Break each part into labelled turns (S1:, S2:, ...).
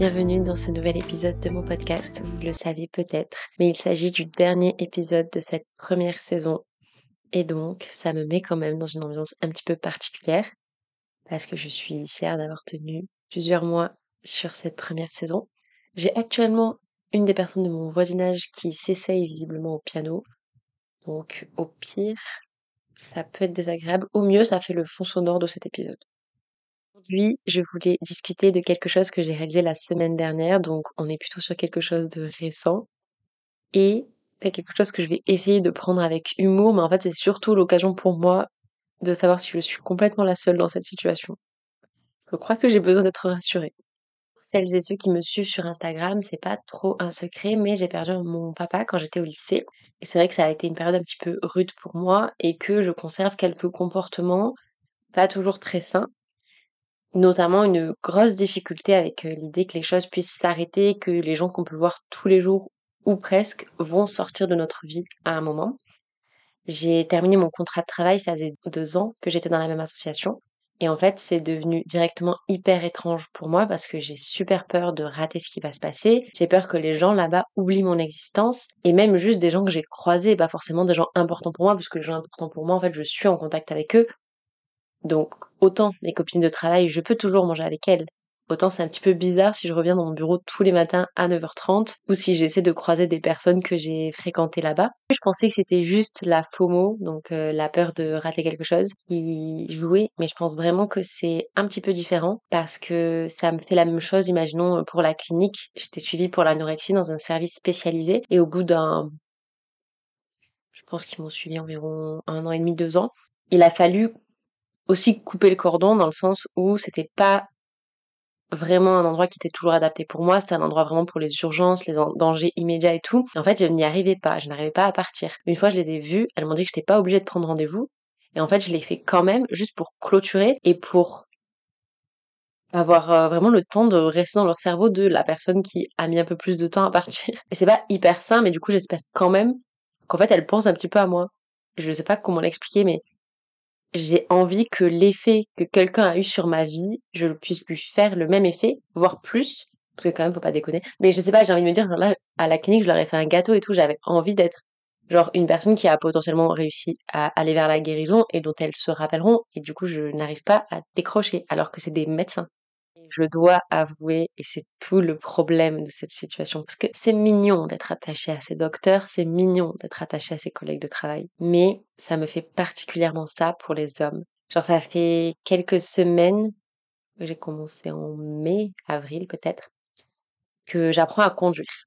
S1: bienvenue dans ce nouvel épisode de mon podcast. Vous le savez peut-être, mais il s'agit du dernier épisode de cette première saison. Et donc, ça me met quand même dans une ambiance un petit peu particulière parce que je suis fière d'avoir tenu plusieurs mois sur cette première saison. J'ai actuellement une des personnes de mon voisinage qui s'essaye visiblement au piano. Donc, au pire, ça peut être désagréable. Au mieux, ça fait le fond sonore de cet épisode. Aujourd'hui, je voulais discuter de quelque chose que j'ai réalisé la semaine dernière, donc on est plutôt sur quelque chose de récent. Et c'est quelque chose que je vais essayer de prendre avec humour, mais en fait c'est surtout l'occasion pour moi de savoir si je suis complètement la seule dans cette situation. Je crois que j'ai besoin d'être rassurée. Pour celles et ceux qui me suivent sur Instagram, c'est pas trop un secret, mais j'ai perdu mon papa quand j'étais au lycée. Et c'est vrai que ça a été une période un petit peu rude pour moi et que je conserve quelques comportements pas toujours très sains notamment une grosse difficulté avec euh, l'idée que les choses puissent s'arrêter, que les gens qu'on peut voir tous les jours ou presque vont sortir de notre vie à un moment. J'ai terminé mon contrat de travail, ça faisait deux ans que j'étais dans la même association. Et en fait, c'est devenu directement hyper étrange pour moi parce que j'ai super peur de rater ce qui va se passer. J'ai peur que les gens là-bas oublient mon existence et même juste des gens que j'ai croisés, pas forcément des gens importants pour moi, parce que les gens importants pour moi, en fait, je suis en contact avec eux. Donc, autant mes copines de travail, je peux toujours manger avec elles. Autant c'est un petit peu bizarre si je reviens dans mon bureau tous les matins à 9h30 ou si j'essaie de croiser des personnes que j'ai fréquentées là-bas. Je pensais que c'était juste la FOMO, donc euh, la peur de rater quelque chose, qui jouait, mais je pense vraiment que c'est un petit peu différent parce que ça me fait la même chose, imaginons pour la clinique, j'étais suivie pour l'anorexie dans un service spécialisé et au bout d'un je pense qu'ils m'ont suivi environ un an et demi, deux ans. Il a fallu aussi couper le cordon dans le sens où c'était pas vraiment un endroit qui était toujours adapté pour moi, c'était un endroit vraiment pour les urgences, les dangers immédiats et tout. En fait, je n'y arrivais pas, je n'arrivais pas à partir. Une fois, je les ai vus, elles m'ont dit que j'étais pas obligée de prendre rendez-vous. Et en fait, je l'ai fait quand même, juste pour clôturer et pour avoir euh, vraiment le temps de rester dans leur cerveau de la personne qui a mis un peu plus de temps à partir. Et c'est pas hyper sain, mais du coup, j'espère quand même qu'en fait, elle pense un petit peu à moi. Je sais pas comment l'expliquer, mais j'ai envie que l'effet que quelqu'un a eu sur ma vie, je puisse lui faire le même effet, voire plus. Parce que quand même, faut pas déconner. Mais je sais pas, j'ai envie de me dire, genre là, à la clinique, je leur ai fait un gâteau et tout, j'avais envie d'être genre une personne qui a potentiellement réussi à aller vers la guérison et dont elles se rappelleront. Et du coup, je n'arrive pas à décrocher, alors que c'est des médecins je dois avouer, et c'est tout le problème de cette situation, parce que c'est mignon d'être attaché à ses docteurs, c'est mignon d'être attaché à ses collègues de travail, mais ça me fait particulièrement ça pour les hommes. Genre ça fait quelques semaines, j'ai commencé en mai, avril peut-être, que j'apprends à conduire.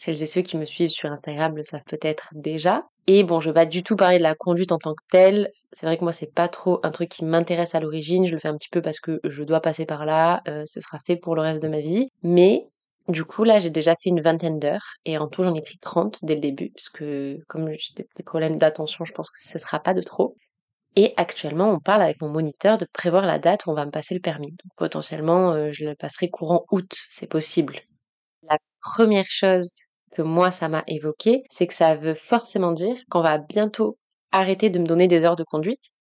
S1: Celles et ceux qui me suivent sur Instagram le savent peut-être déjà. Et bon, je vais pas du tout parler de la conduite en tant que telle. C'est vrai que moi, c'est pas trop un truc qui m'intéresse à l'origine. Je le fais un petit peu parce que je dois passer par là. Euh, ce sera fait pour le reste de ma vie. Mais du coup, là, j'ai déjà fait une vingtaine d'heures. Et en tout, j'en ai pris 30 dès le début. Parce que comme j'ai des problèmes d'attention, je pense que ce sera pas de trop. Et actuellement, on parle avec mon moniteur de prévoir la date où on va me passer le permis. Donc potentiellement, euh, je le passerai courant août. C'est possible. La première chose que moi ça m'a évoqué, c'est que ça veut forcément dire qu'on va bientôt arrêter de me donner des heures de conduite,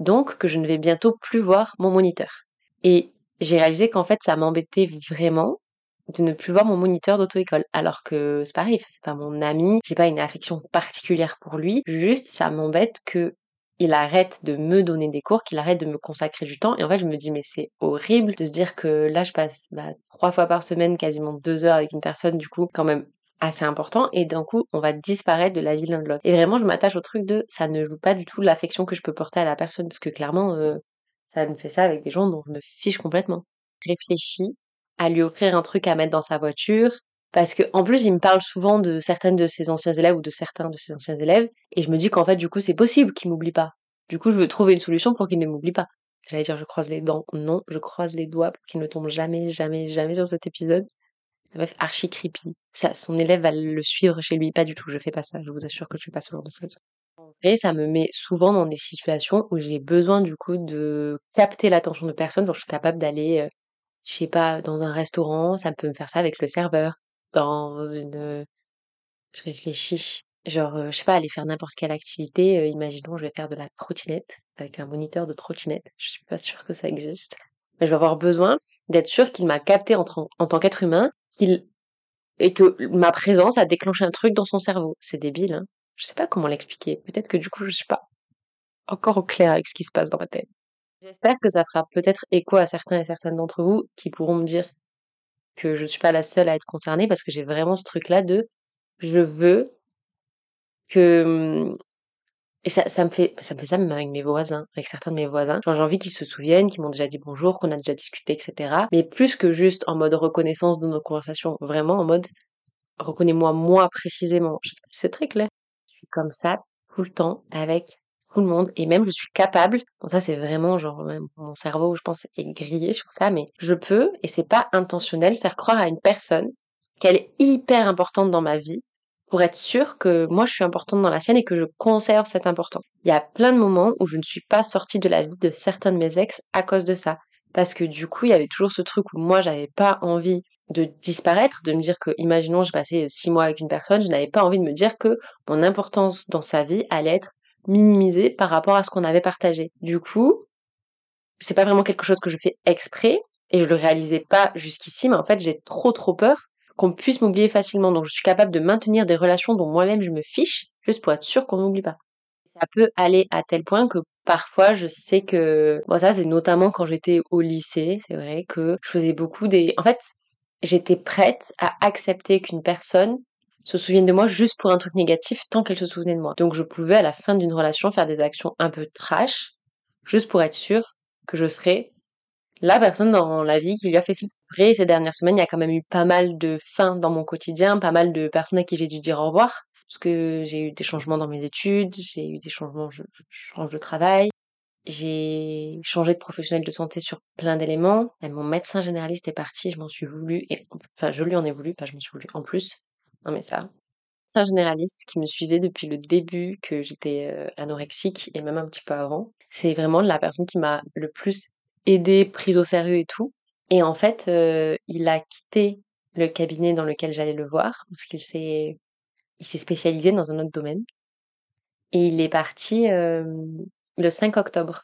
S1: donc que je ne vais bientôt plus voir mon moniteur. Et j'ai réalisé qu'en fait ça m'embêtait vraiment de ne plus voir mon moniteur d'auto-école. Alors que c'est pareil, c'est pas mon ami, j'ai pas une affection particulière pour lui, juste ça m'embête que il arrête de me donner des cours, qu'il arrête de me consacrer du temps. Et en fait, je me dis, mais c'est horrible de se dire que là, je passe bah, trois fois par semaine, quasiment deux heures avec une personne, du coup, quand même assez important et d'un coup on va disparaître de la vie l'un de l'autre. Et vraiment je m'attache au truc de ça ne joue pas du tout l'affection que je peux porter à la personne parce que clairement euh, ça me fait ça avec des gens dont je me fiche complètement. Réfléchis à lui offrir un truc à mettre dans sa voiture parce que en plus il me parle souvent de certaines de ses anciens élèves ou de certains de ses anciens élèves et je me dis qu'en fait du coup c'est possible qu'il m'oublie pas. Du coup je veux trouver une solution pour qu'il ne m'oublie pas. J'allais dire je croise les dents, non, je croise les doigts pour qu'il ne tombe jamais, jamais, jamais sur cet épisode meuf archi creepy. Ça, son élève va le suivre chez lui. Pas du tout, je fais pas ça. Je vous assure que je fais pas ce genre de choses. Et ça me met souvent dans des situations où j'ai besoin du coup de capter l'attention de personnes. Donc je suis capable d'aller, euh, je sais pas, dans un restaurant. Ça peut me faire ça avec le serveur. Dans une, je réfléchis. Genre, euh, je sais pas, aller faire n'importe quelle activité. Euh, imaginons, je vais faire de la trottinette avec un moniteur de trottinette. Je suis pas sûre que ça existe. mais je vais avoir besoin d'être sûr qu'il m'a capté en tant qu'être humain, et que ma présence a déclenché un truc dans son cerveau. C'est débile, hein. Je sais pas comment l'expliquer. Peut-être que du coup, je suis pas encore au clair avec ce qui se passe dans ma tête. J'espère que ça fera peut-être écho à certains et certaines d'entre vous qui pourront me dire que je ne suis pas la seule à être concernée parce que j'ai vraiment ce truc-là de je veux que et ça, ça me fait ça me fait ça même avec mes voisins, avec certains de mes voisins. Genre j'ai envie qu'ils se souviennent, qu'ils m'ont déjà dit bonjour, qu'on a déjà discuté, etc. Mais plus que juste en mode reconnaissance de nos conversations, vraiment en mode reconnais-moi moi précisément. C'est très clair. Je suis comme ça tout le temps avec tout le monde et même je suis capable. Bon ça c'est vraiment genre mon cerveau je pense est grillé sur ça, mais je peux et c'est pas intentionnel faire croire à une personne qu'elle est hyper importante dans ma vie pour être sûre que moi je suis importante dans la sienne et que je conserve cette importance. Il y a plein de moments où je ne suis pas sortie de la vie de certains de mes ex à cause de ça. Parce que du coup, il y avait toujours ce truc où moi j'avais pas envie de disparaître, de me dire que, imaginons, je passais six mois avec une personne, je n'avais pas envie de me dire que mon importance dans sa vie allait être minimisée par rapport à ce qu'on avait partagé. Du coup, c'est pas vraiment quelque chose que je fais exprès, et je le réalisais pas jusqu'ici, mais en fait, j'ai trop trop peur qu'on puisse m'oublier facilement. Donc je suis capable de maintenir des relations dont moi-même je me fiche, juste pour être sûr qu'on m'oublie pas. Ça peut aller à tel point que parfois je sais que... Bon ça c'est notamment quand j'étais au lycée, c'est vrai que je faisais beaucoup des... En fait, j'étais prête à accepter qu'une personne se souvienne de moi juste pour un truc négatif tant qu'elle se souvenait de moi. Donc je pouvais à la fin d'une relation faire des actions un peu trash, juste pour être sûre que je serais la personne dans la vie qui lui a fait vrai ces dernières semaines, il y a quand même eu pas mal de fins dans mon quotidien, pas mal de personnes à qui j'ai dû dire au revoir, parce que j'ai eu des changements dans mes études, j'ai eu des changements, je, change de travail, j'ai changé de professionnel de santé sur plein d'éléments. Mon médecin généraliste est parti, je m'en suis voulu, et enfin je lui en ai voulu, pas je m'en suis voulu en plus. Non mais ça. C'est un généraliste qui me suivait depuis le début que j'étais euh, anorexique et même un petit peu avant. C'est vraiment la personne qui m'a le plus aidé, prise au sérieux et tout. Et en fait, euh, il a quitté le cabinet dans lequel j'allais le voir parce qu'il s'est spécialisé dans un autre domaine. Et il est parti euh, le 5 octobre,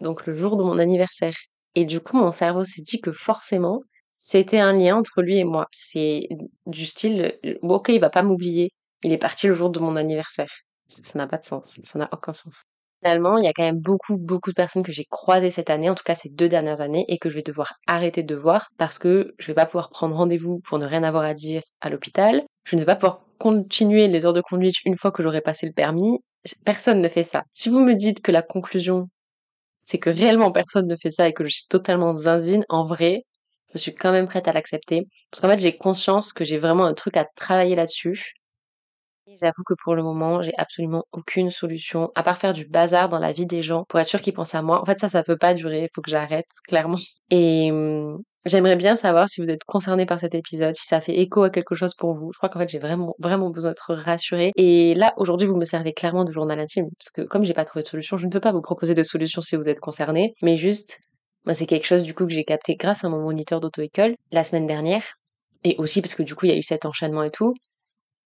S1: donc le jour de mon anniversaire. Et du coup, mon cerveau s'est dit que forcément, c'était un lien entre lui et moi. C'est du style, ok, il va pas m'oublier. Il est parti le jour de mon anniversaire. Ça n'a pas de sens. Ça n'a aucun sens. Finalement, il y a quand même beaucoup, beaucoup de personnes que j'ai croisées cette année, en tout cas ces deux dernières années, et que je vais devoir arrêter de voir parce que je vais pas pouvoir prendre rendez-vous pour ne rien avoir à dire à l'hôpital. Je ne vais pas pouvoir continuer les heures de conduite une fois que j'aurai passé le permis. Personne ne fait ça. Si vous me dites que la conclusion, c'est que réellement personne ne fait ça et que je suis totalement zinzine, en vrai, je suis quand même prête à l'accepter. Parce qu'en fait, j'ai conscience que j'ai vraiment un truc à travailler là-dessus J'avoue que pour le moment, j'ai absolument aucune solution, à part faire du bazar dans la vie des gens pour être sûr qu'ils pensent à moi. En fait, ça, ça peut pas durer, il faut que j'arrête, clairement. Et hum, j'aimerais bien savoir si vous êtes concerné par cet épisode, si ça fait écho à quelque chose pour vous. Je crois qu'en fait, j'ai vraiment, vraiment besoin d'être rassurée. Et là, aujourd'hui, vous me servez clairement de journal intime, parce que comme j'ai pas trouvé de solution, je ne peux pas vous proposer de solution si vous êtes concerné, mais juste, moi, c'est quelque chose du coup que j'ai capté grâce à mon moniteur d'auto-école la semaine dernière. Et aussi parce que du coup, il y a eu cet enchaînement et tout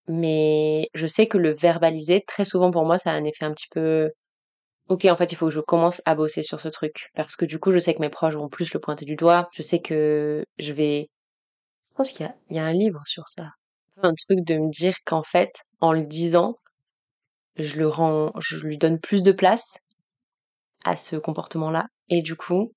S1: mais je sais que le verbaliser, très souvent pour moi, ça a un effet un petit peu ok, en fait, il faut que je commence à bosser sur ce truc. Parce que du coup, je sais que mes proches vont plus le pointer du doigt. Je sais que je vais... Je pense qu'il y y a un livre sur ça. Un truc de me dire qu'en fait, en le disant, je le rends, je lui donne plus de place à ce comportement-là. Et du coup,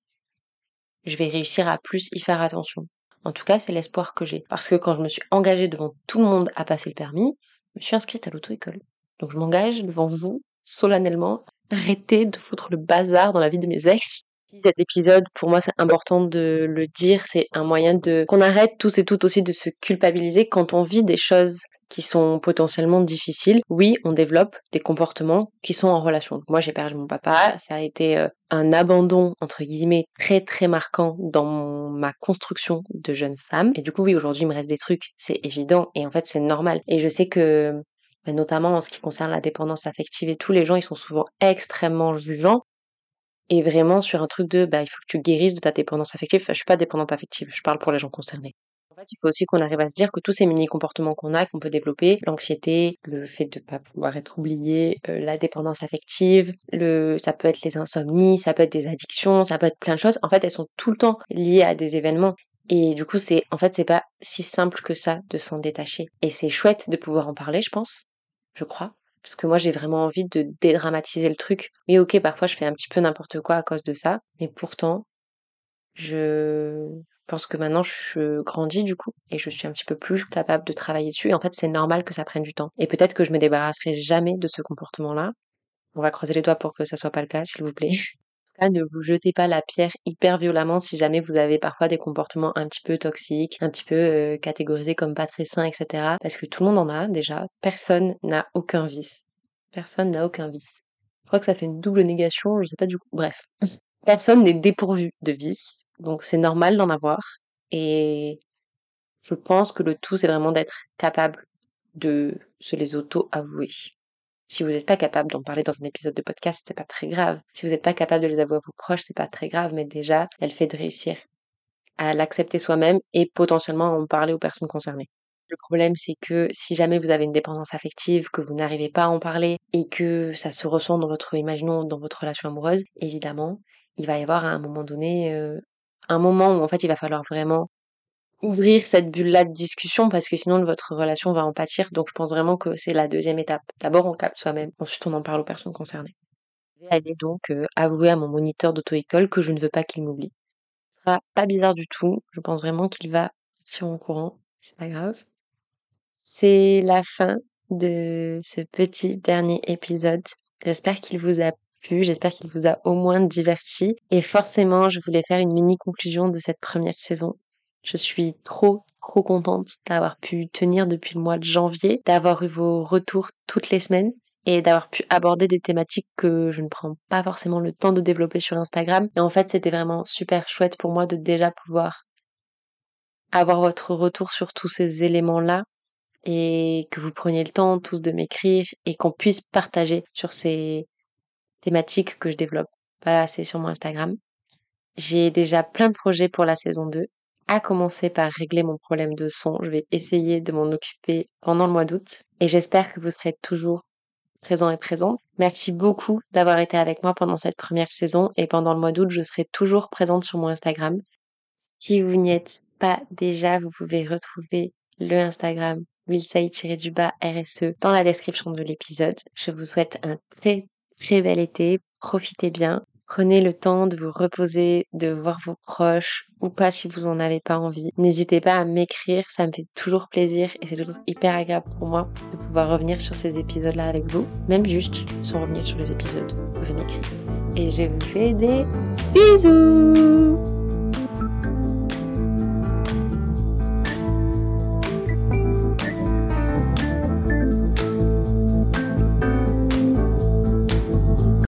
S1: je vais réussir à plus y faire attention. En tout cas, c'est l'espoir que j'ai. Parce que quand je me suis engagée devant tout le monde à passer le permis, je me suis inscrite à l'auto-école. Donc je m'engage devant vous, solennellement, arrêtez de foutre le bazar dans la vie de mes ex. Cet épisode, pour moi, c'est important de le dire. C'est un moyen de qu'on arrête tous et toutes aussi de se culpabiliser quand on vit des choses qui sont potentiellement difficiles, oui, on développe des comportements qui sont en relation. Moi, j'ai perdu mon papa, ça a été euh, un abandon, entre guillemets, très très marquant dans ma construction de jeune femme. Et du coup, oui, aujourd'hui, il me reste des trucs, c'est évident, et en fait, c'est normal. Et je sais que, bah, notamment en ce qui concerne la dépendance affective et tous les gens, ils sont souvent extrêmement jugeants. Et vraiment sur un truc de, bah, il faut que tu guérisses de ta dépendance affective. Enfin, je suis pas dépendante affective, je parle pour les gens concernés il faut aussi qu'on arrive à se dire que tous ces mini comportements qu'on a, qu'on peut développer, l'anxiété, le fait de pas pouvoir être oublié, euh, la dépendance affective, le, ça peut être les insomnies, ça peut être des addictions, ça peut être plein de choses. En fait, elles sont tout le temps liées à des événements. Et du coup, c'est, en fait, c'est pas si simple que ça de s'en détacher. Et c'est chouette de pouvoir en parler, je pense. Je crois. Parce que moi, j'ai vraiment envie de dédramatiser le truc. Mais ok, parfois, je fais un petit peu n'importe quoi à cause de ça. Mais pourtant, je pense que maintenant, je grandis du coup. Et je suis un petit peu plus capable de travailler dessus. Et en fait, c'est normal que ça prenne du temps. Et peut-être que je me débarrasserai jamais de ce comportement-là. On va croiser les doigts pour que ça soit pas le cas, s'il vous plaît. Ne vous jetez pas la pierre hyper violemment si jamais vous avez parfois des comportements un petit peu toxiques, un petit peu euh, catégorisés comme pas très sains, etc. Parce que tout le monde en a déjà. Personne n'a aucun vice. Personne n'a aucun vice. Je crois que ça fait une double négation, je sais pas du coup. Bref. Personne n'est dépourvu de vice. Donc c'est normal d'en avoir. Et je pense que le tout, c'est vraiment d'être capable de se les auto-avouer. Si vous n'êtes pas capable d'en parler dans un épisode de podcast, c'est pas très grave. Si vous n'êtes pas capable de les avouer à vos proches, c'est pas très grave, mais déjà, elle fait de réussir à l'accepter soi-même et potentiellement en parler aux personnes concernées. Le problème, c'est que si jamais vous avez une dépendance affective, que vous n'arrivez pas à en parler et que ça se ressent dans votre, imaginons, dans votre relation amoureuse, évidemment, il va y avoir à un moment donné euh, un moment où en fait il va falloir vraiment ouvrir cette bulle-là de discussion parce que sinon votre relation va en pâtir. Donc je pense vraiment que c'est la deuxième étape. D'abord on capte soi-même, ensuite on en parle aux personnes concernées. Je vais aller donc euh, avouer à mon moniteur d'auto-école que je ne veux pas qu'il m'oublie. Ce sera pas bizarre du tout. Je pense vraiment qu'il va sur mon courant. C'est pas grave. C'est la fin de ce petit dernier épisode. J'espère qu'il vous a j'espère qu'il vous a au moins diverti. Et forcément, je voulais faire une mini conclusion de cette première saison. Je suis trop, trop contente d'avoir pu tenir depuis le mois de janvier, d'avoir eu vos retours toutes les semaines et d'avoir pu aborder des thématiques que je ne prends pas forcément le temps de développer sur Instagram. Et en fait, c'était vraiment super chouette pour moi de déjà pouvoir avoir votre retour sur tous ces éléments-là et que vous preniez le temps tous de m'écrire et qu'on puisse partager sur ces thématiques que je développe pas assez sur mon Instagram. J'ai déjà plein de projets pour la saison 2 à commencer par régler mon problème de son. Je vais essayer de m'en occuper pendant le mois d'août et j'espère que vous serez toujours présents et présents. Merci beaucoup d'avoir été avec moi pendant cette première saison et pendant le mois d'août, je serai toujours présente sur mon Instagram. Si vous n'y êtes pas déjà, vous pouvez retrouver le Instagram willsay-du-bas RSE dans la description de l'épisode. Je vous souhaite un très très bel été. Profitez bien. Prenez le temps de vous reposer, de voir vos proches ou pas si vous en avez pas envie. N'hésitez pas à m'écrire, ça me fait toujours plaisir et c'est toujours hyper agréable pour moi de pouvoir revenir sur ces épisodes-là avec vous. Même juste sans revenir sur les épisodes, vous pouvez m'écrire. Et je vous fais des bisous